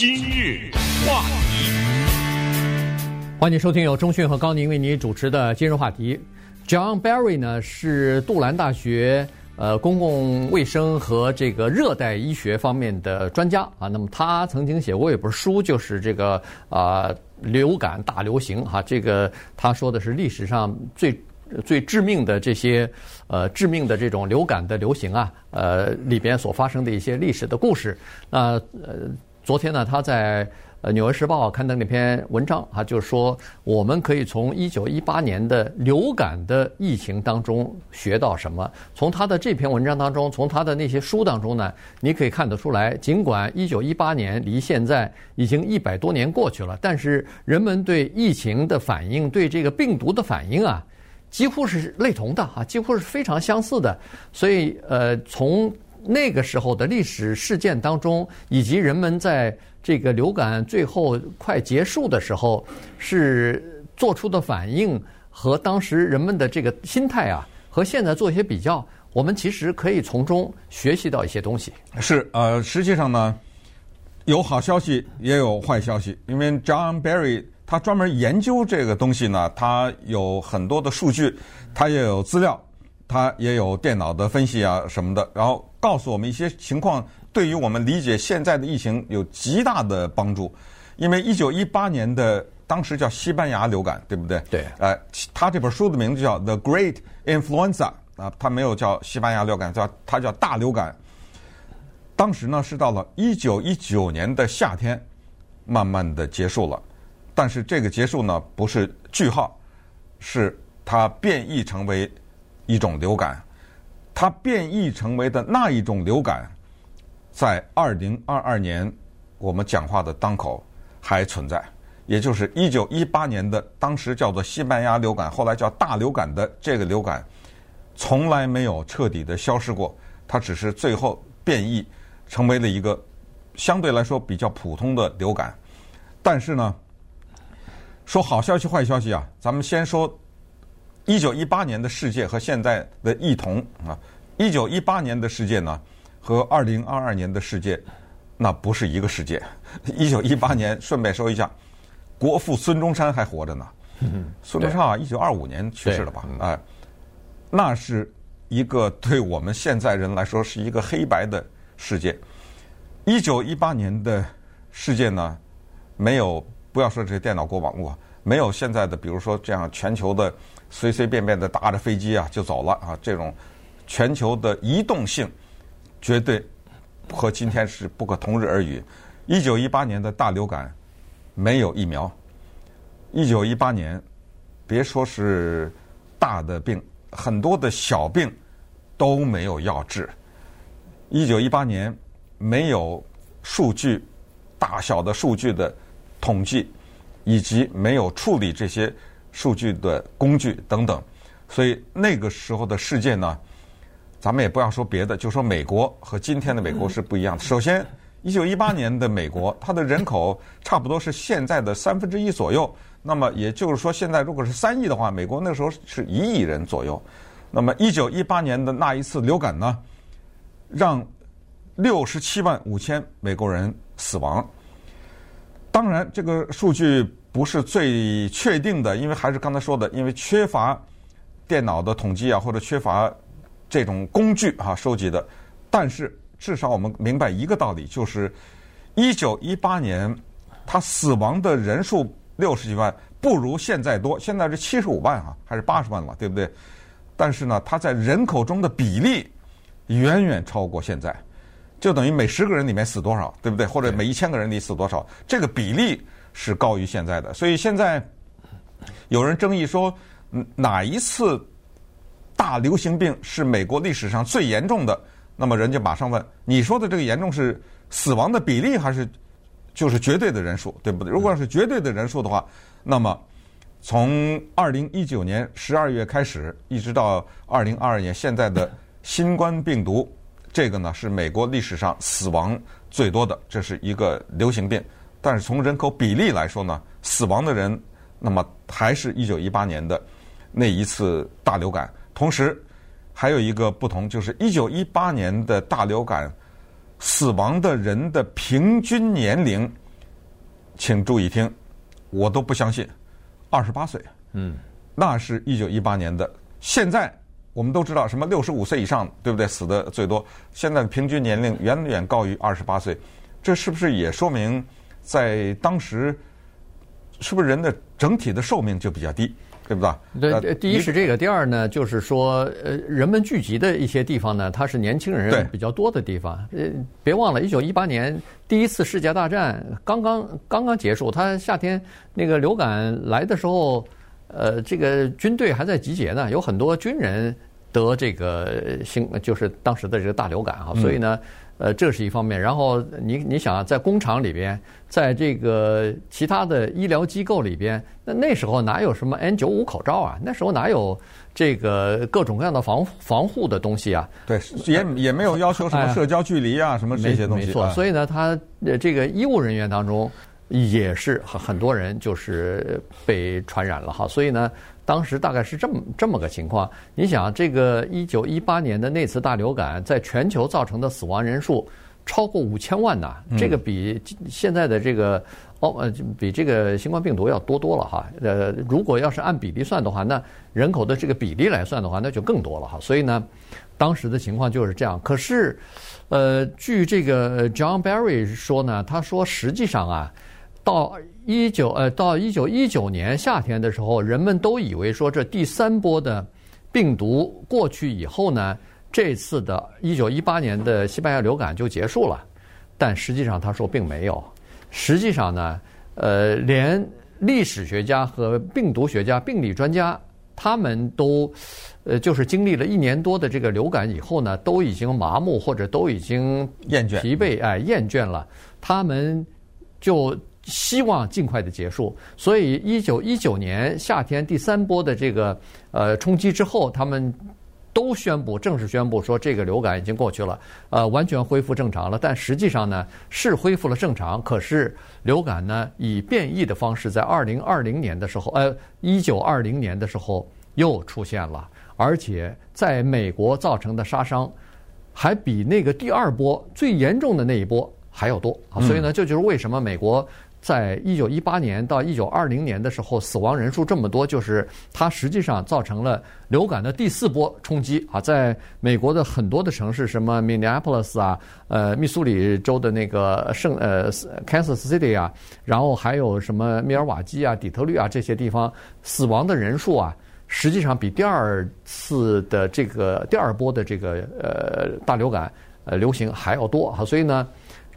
今日话题，欢迎收听由中讯和高宁为您主持的今日话题。John Barry 呢是杜兰大学呃公共卫生和这个热带医学方面的专家啊。那么他曾经写过一本书，就是这个啊、流感大流行哈、这个他说的是历史上最。最致命的这些，呃，致命的这种流感的流行啊，呃，里边所发生的一些历史的故事。那呃，昨天呢，他在呃《纽约时报》刊登那篇文章啊，就是说我们可以从一九一八年的流感的疫情当中学到什么？从他的这篇文章当中，从他的那些书当中呢，你可以看得出来，尽管一九一八年离现在已经一百多年过去了，但是人们对疫情的反应，对这个病毒的反应啊。几乎是类同的啊，几乎是非常相似的。所以，呃，从那个时候的历史事件当中，以及人们在这个流感最后快结束的时候是做出的反应和当时人们的这个心态啊，和现在做一些比较，我们其实可以从中学习到一些东西。是，呃，实际上呢，有好消息也有坏消息，因为 John Barry。他专门研究这个东西呢，他有很多的数据，他也有资料，他也有电脑的分析啊什么的，然后告诉我们一些情况，对于我们理解现在的疫情有极大的帮助。因为一九一八年的当时叫西班牙流感，对不对？对。呃，他这本书的名字叫《The Great Influenza》啊，他没有叫西班牙流感，叫他叫大流感。当时呢是到了一九一九年的夏天，慢慢的结束了。但是这个结束呢，不是句号，是它变异成为一种流感。它变异成为的那一种流感，在二零二二年我们讲话的当口还存在，也就是一九一八年的当时叫做西班牙流感，后来叫大流感的这个流感，从来没有彻底的消失过，它只是最后变异成为了一个相对来说比较普通的流感。但是呢，说好消息坏消息啊，咱们先说一九一八年的世界和现在的异同啊。一九一八年的世界呢，和二零二二年的世界那不是一个世界。一九一八年，顺便说一下，国父孙中山还活着呢。孙中山啊，一九二五年去世了吧？哎，那是一个对我们现在人来说是一个黑白的世界。一九一八年的世界呢，没有。不要说这些电脑过网络，没有现在的，比如说这样全球的随随便便的搭着飞机啊就走了啊，这种全球的移动性绝对和今天是不可同日而语。一九一八年的大流感没有疫苗，一九一八年别说是大的病，很多的小病都没有药治。一九一八年没有数据大小的数据的。统计以及没有处理这些数据的工具等等，所以那个时候的世界呢，咱们也不要说别的，就说美国和今天的美国是不一样的。首先，一九一八年的美国，它的人口差不多是现在的三分之一左右。那么也就是说，现在如果是三亿的话，美国那时候是一亿人左右。那么一九一八年的那一次流感呢，让六十七万五千美国人死亡。当然，这个数据不是最确定的，因为还是刚才说的，因为缺乏电脑的统计啊，或者缺乏这种工具啊收集的。但是至少我们明白一个道理，就是一九一八年他死亡的人数六十几万，不如现在多。现在是七十五万啊，还是八十万了，对不对？但是呢，它在人口中的比例远远超过现在。就等于每十个人里面死多少，对不对？或者每一千个人里死多少，这个比例是高于现在的。所以现在有人争议说，哪一次大流行病是美国历史上最严重的？那么人家马上问：你说的这个严重是死亡的比例，还是就是绝对的人数，对不对？如果要是绝对的人数的话，那么从二零一九年十二月开始，一直到二零二二年现在的新冠病毒。这个呢是美国历史上死亡最多的，这是一个流行病。但是从人口比例来说呢，死亡的人那么还是一九一八年的那一次大流感。同时还有一个不同，就是一九一八年的大流感死亡的人的平均年龄请注意听，我都不相信，二十八岁，嗯，那是一九一八年的。现在我们都知道，什么六十五岁以上，对不对？死的最多。现在的平均年龄远远高于二十八岁，这是不是也说明，在当时，是不是人的整体的寿命就比较低？对不对？对，第一是这个，第二呢，就是说，呃，人们聚集的一些地方呢，它是年轻人比较多的地方。呃，别忘了，一九一八年第一次世界大战刚刚刚刚结束，它夏天那个流感来的时候，呃，这个军队还在集结呢，有很多军人得这个新，就是当时的这个大流感啊，所以呢。嗯呃，这是一方面。然后你你想啊，在工厂里边，在这个其他的医疗机构里边，那那时候哪有什么 N95 口罩啊？那时候哪有这个各种各样的防防护的东西啊？对，也也没有要求什么社交距离啊，什么这些东西。没错，所以呢，他这个医务人员当中也是很很多人就是被传染了哈。所以呢。当时大概是这么这么个情况，你想，这个一九一八年的那次大流感，在全球造成的死亡人数超过五千万呐，这个比现在的这个哦呃比这个新冠病毒要多多了哈。呃，如果要是按比例算的话，那人口的这个比例来算的话，那就更多了哈。所以呢，当时的情况就是这样。可是，呃，据这个 John Barry 说呢，他说实际上啊，到一九呃，到一九一九年夏天的时候，人们都以为说这第三波的病毒过去以后呢，这次的一九一八年的西班牙流感就结束了。但实际上他说并没有。实际上呢，呃，连历史学家和病毒学家、病理专家，他们都呃，就是经历了一年多的这个流感以后呢，都已经麻木或者都已经厌倦、疲惫哎，厌倦了。他们就。希望尽快的结束，所以一九一九年夏天第三波的这个呃冲击之后，他们都宣布正式宣布说这个流感已经过去了，呃，完全恢复正常了。但实际上呢，是恢复了正常，可是流感呢以变异的方式在二零二零年的时候，呃，一九二零年的时候又出现了，而且在美国造成的杀伤还比那个第二波最严重的那一波还要多啊！所以呢，这就是为什么美国。在一九一八年到一九二零年的时候，死亡人数这么多，就是它实际上造成了流感的第四波冲击啊！在美国的很多的城市，什么 Minneapolis 啊，呃，密苏里州的那个圣呃 Kansas City 啊，然后还有什么密尔瓦基啊、底特律啊这些地方，死亡的人数啊，实际上比第二次的这个第二波的这个呃大流感呃流行还要多啊！所以呢。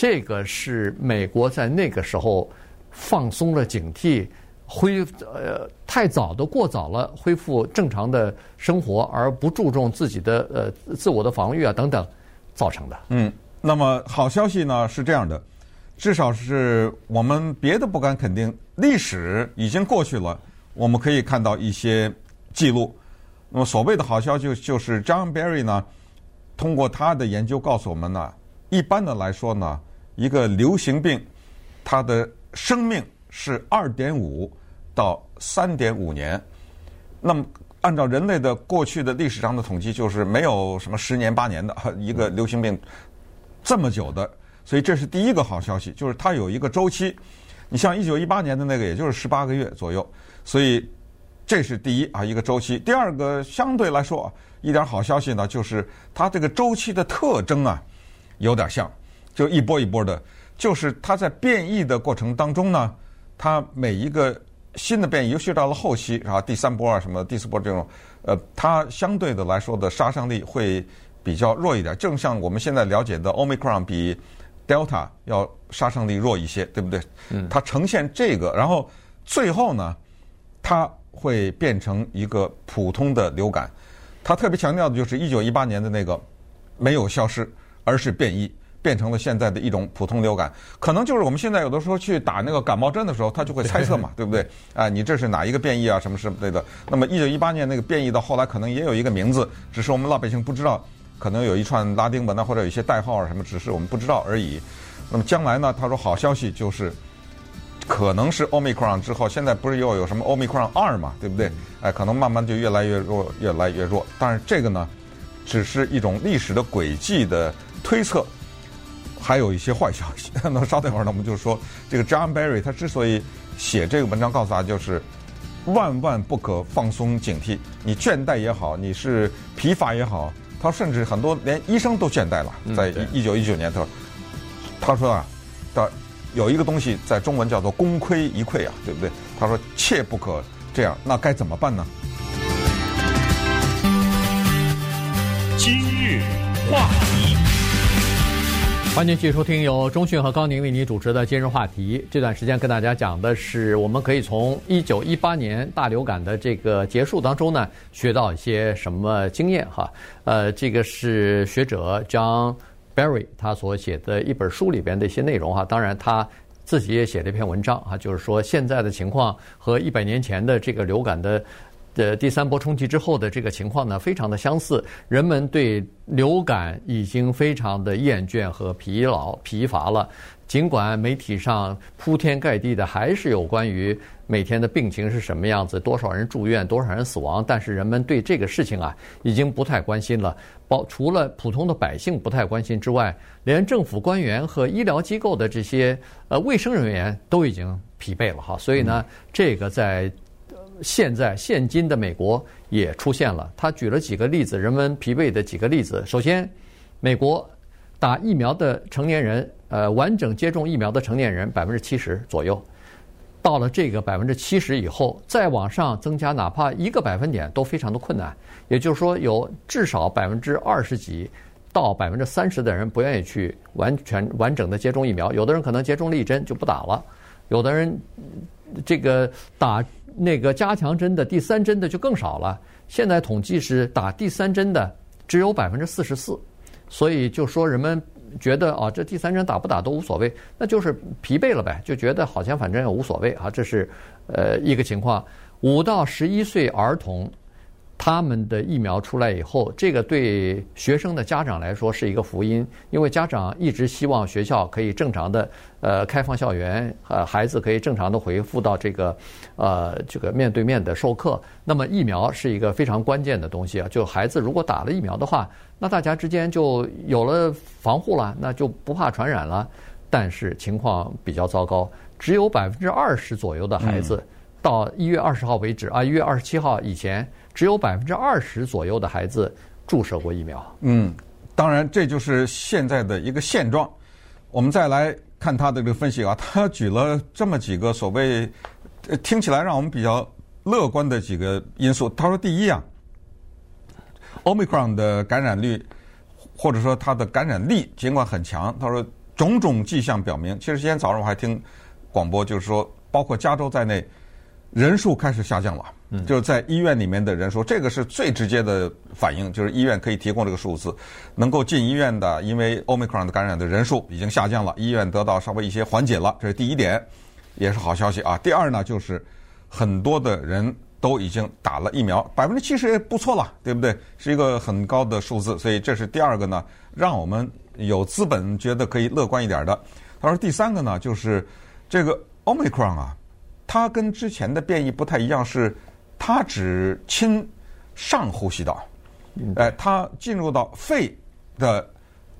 这个是美国在那个时候放松了警惕，恢呃太早的过早了恢复正常的生活，而不注重自己的呃自我的防御啊等等造成的。嗯，那么好消息呢是这样的，至少是我们别的不敢肯定，历史已经过去了，我们可以看到一些记录。那么所谓的好消息就是 John Barry 呢，通过他的研究告诉我们呢，一般的来说呢。一个流行病，它的生命是二点五到三点五年。那么，按照人类的过去的历史上的统计，就是没有什么十年八年的一个流行病这么久的。所以这是第一个好消息，就是它有一个周期。你像一九一八年的那个，也就是十八个月左右。所以这是第一啊，一个周期。第二个相对来说啊一点好消息呢，就是它这个周期的特征啊，有点像。就一波一波的，就是它在变异的过程当中呢，它每一个新的变异，尤其到了后期啊，第三波啊什么第四波这种，呃，它相对的来说的杀伤力会比较弱一点。正像我们现在了解的，Omicron 比 Delta 要杀伤力弱一些，对不对？嗯。它呈现这个，然后最后呢，它会变成一个普通的流感。它特别强调的就是一九一八年的那个没有消失，而是变异。变成了现在的一种普通流感，可能就是我们现在有的时候去打那个感冒针的时候，他就会猜测嘛，对不对？啊，你这是哪一个变异啊？什么什么类的？那么一九一八年那个变异到后来可能也有一个名字，只是我们老百姓不知道，可能有一串拉丁文啊，或者有一些代号啊什么，只是我们不知道而已。那么将来呢？他说好消息就是，可能是 Omicron 之后，现在不是又有什么 Omicron 二嘛，对不对？哎，可能慢慢就越来越弱，越来越弱。但是这个呢，只是一种历史的轨迹的推测。还有一些坏消息。那稍等一会儿呢，我们就说这个 John Barry 他之所以写这个文章，告诉大家就是万万不可放松警惕。你倦怠也好，你是疲乏也好，他甚至很多连医生都倦怠了。在一九一九年，他说他说啊，他有一个东西在中文叫做功亏一篑啊，对不对？他说切不可这样，那该怎么办呢？今日话题，欢迎继续收听由中讯和高宁为你主持的今日话题。这段时间跟大家讲的是，我们可以从一九一八年大流感的这个结束当中呢，学到一些什么经验哈。呃，这个是学者 John Barry 他所写的一本书里边的一些内容哈。当然他自己也写了一篇文章哈，就是说现在的情况和一百年前的这个流感的。的第三波冲击之后的这个情况呢，非常的相似。人们对流感已经非常的厌倦和疲劳、疲乏了。尽管媒体上铺天盖地的还是有关于每天的病情是什么样子，多少人住院，多少人死亡，但是人们对这个事情啊，已经不太关心了。包除了普通的百姓不太关心之外，连政府官员和医疗机构的这些呃卫生人员都已经疲惫了哈。所以呢，这个在。现在现今的美国也出现了，他举了几个例子，人们疲惫的几个例子。首先，美国打疫苗的成年人，呃，完整接种疫苗的成年人百分之七十左右，到了这个百分之七十以后，再往上增加哪怕一个百分点都非常的困难。也就是说，有至少百分之二十几到百分之三十的人不愿意去完全完整的接种疫苗，有的人可能接种了一针就不打了，有的人这个打。那个加强针的第三针的就更少了。现在统计是打第三针的只有百分之四十四，所以就说人们觉得啊，这第三针打不打都无所谓，那就是疲惫了呗，就觉得好像反正也无所谓啊。这是呃一个情况。五到十一岁儿童。他们的疫苗出来以后，这个对学生的家长来说是一个福音，因为家长一直希望学校可以正常的呃开放校园，呃孩子可以正常的回复到这个呃这个面对面的授课。那么疫苗是一个非常关键的东西啊，就孩子如果打了疫苗的话，那大家之间就有了防护了，那就不怕传染了。但是情况比较糟糕，只有百分之二十左右的孩子到一月二十号为止啊，一月二十七号以前。只有百分之二十左右的孩子注射过疫苗。嗯，当然这就是现在的一个现状。我们再来看他的这个分析啊，他举了这么几个所谓听起来让我们比较乐观的几个因素。他说，第一啊，Omicron 的感染率或者说它的感染力尽管很强，他说种种迹象表明，其实今天早上我还听广播，就是说包括加州在内，人数开始下降了。就是在医院里面的人说，这个是最直接的反应，就是医院可以提供这个数字，能够进医院的，因为 Omicron 的感染的人数已经下降了，医院得到稍微一些缓解了，这是第一点，也是好消息啊。第二呢，就是很多的人都已经打了疫苗，百分之七十也不错了，对不对？是一个很高的数字，所以这是第二个呢，让我们有资本觉得可以乐观一点的。他说第三个呢，就是这个 Omicron 啊，它跟之前的变异不太一样，是。它只侵上呼吸道，哎，它进入到肺的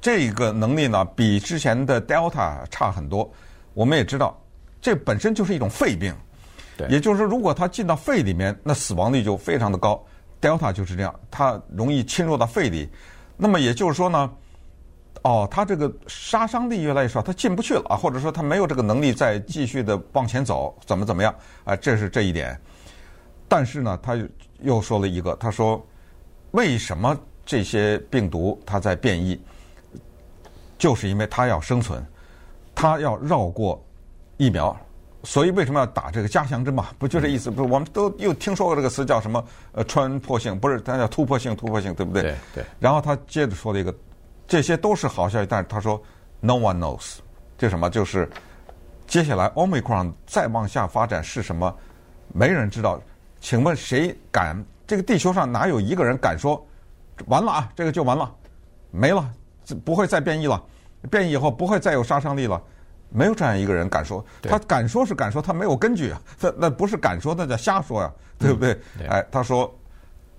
这个能力呢，比之前的 Delta 差很多。我们也知道，这本身就是一种肺病，对，也就是说，如果它进到肺里面，那死亡率就非常的高。Delta 就是这样，它容易侵入到肺里。那么也就是说呢，哦，它这个杀伤力越来越少，它进不去了啊，或者说它没有这个能力再继续的往前走，怎么怎么样啊？这是这一点。但是呢，他又说了一个，他说：“为什么这些病毒它在变异？就是因为它要生存，它要绕过疫苗，所以为什么要打这个加强针嘛？不就这意思？不是，我们都又听说过这个词叫什么？呃，穿破性不是，它叫突破性，突破性，对不对？对。对。然后他接着说了一个，这些都是好消息，但是他说，No one knows，这什么？就是接下来 Omicron 再往下发展是什么？没人知道。”请问谁敢？这个地球上哪有一个人敢说完了啊？这个就完了，没了，不会再变异了。变异以后不会再有杀伤力了，没有这样一个人敢说。他敢说是敢说，他没有根据啊。他那不是敢说，那叫瞎说呀，对不对？哎，他说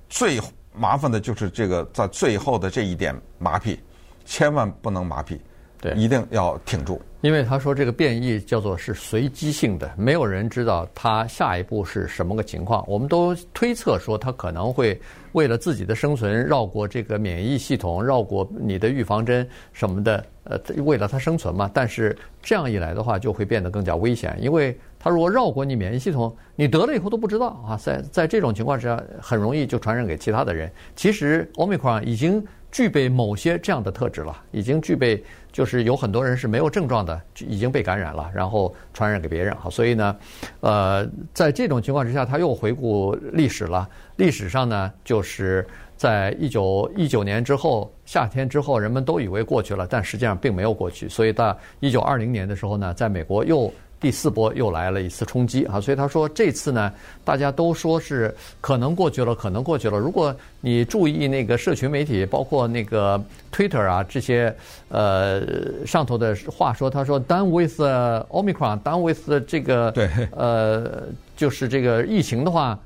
最麻烦的就是这个在最后的这一点麻痹，千万不能马屁。对，一定要挺住。因为他说这个变异叫做是随机性的，没有人知道他下一步是什么个情况。我们都推测说他可能会为了自己的生存绕过这个免疫系统，绕过你的预防针什么的，呃，为了他生存嘛。但是这样一来的话，就会变得更加危险，因为他如果绕过你免疫系统，你得了以后都不知道啊。在在这种情况之下，很容易就传染给其他的人。其实奥密克戎已经具备某些这样的特质了，已经具备。就是有很多人是没有症状的，已经被感染了，然后传染给别人哈。所以呢，呃，在这种情况之下，他又回顾历史了。历史上呢，就是在一九一九年之后，夏天之后，人们都以为过去了，但实际上并没有过去。所以到一九二零年的时候呢，在美国又。第四波又来了一次冲击啊，所以他说这次呢，大家都说是可能过去了，可能过去了。如果你注意那个社群媒体，包括那个 Twitter 啊这些，呃，上头的话说，他说 Done with Omicron，Done with 这个，对，呃，就是这个疫情的话，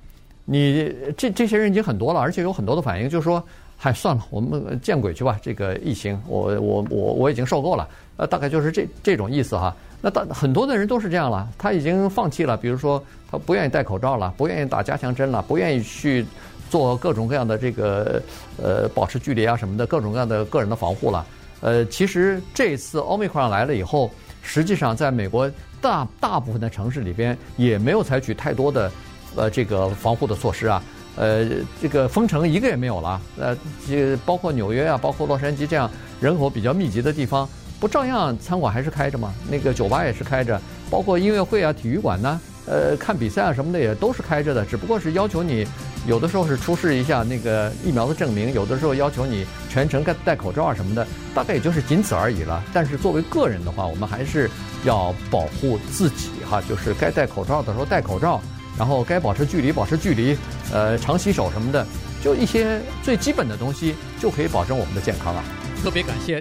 你这这些人已经很多了，而且有很多的反应，就是说，嗨，算了，我们见鬼去吧，这个疫情，我我我我已经受够了，呃，大概就是这这种意思哈。那大很多的人都是这样了，他已经放弃了，比如说他不愿意戴口罩了，不愿意打加强针了，不愿意去做各种各样的这个呃保持距离啊什么的各种各样的个人的防护了。呃，其实这次奥密克戎来了以后，实际上在美国大大部分的城市里边也没有采取太多的呃这个防护的措施啊，呃这个封城一个也没有了，呃这包括纽约啊，包括洛杉矶这样人口比较密集的地方。不照样餐馆还是开着吗？那个酒吧也是开着，包括音乐会啊、体育馆呢，呃，看比赛啊什么的也都是开着的。只不过是要求你，有的时候是出示一下那个疫苗的证明，有的时候要求你全程戴戴口罩啊什么的，大概也就是仅此而已了。但是作为个人的话，我们还是要保护自己哈，就是该戴口罩的时候戴口罩，然后该保持距离保持距离，呃，常洗手什么的，就一些最基本的东西就可以保证我们的健康啊。特别感谢。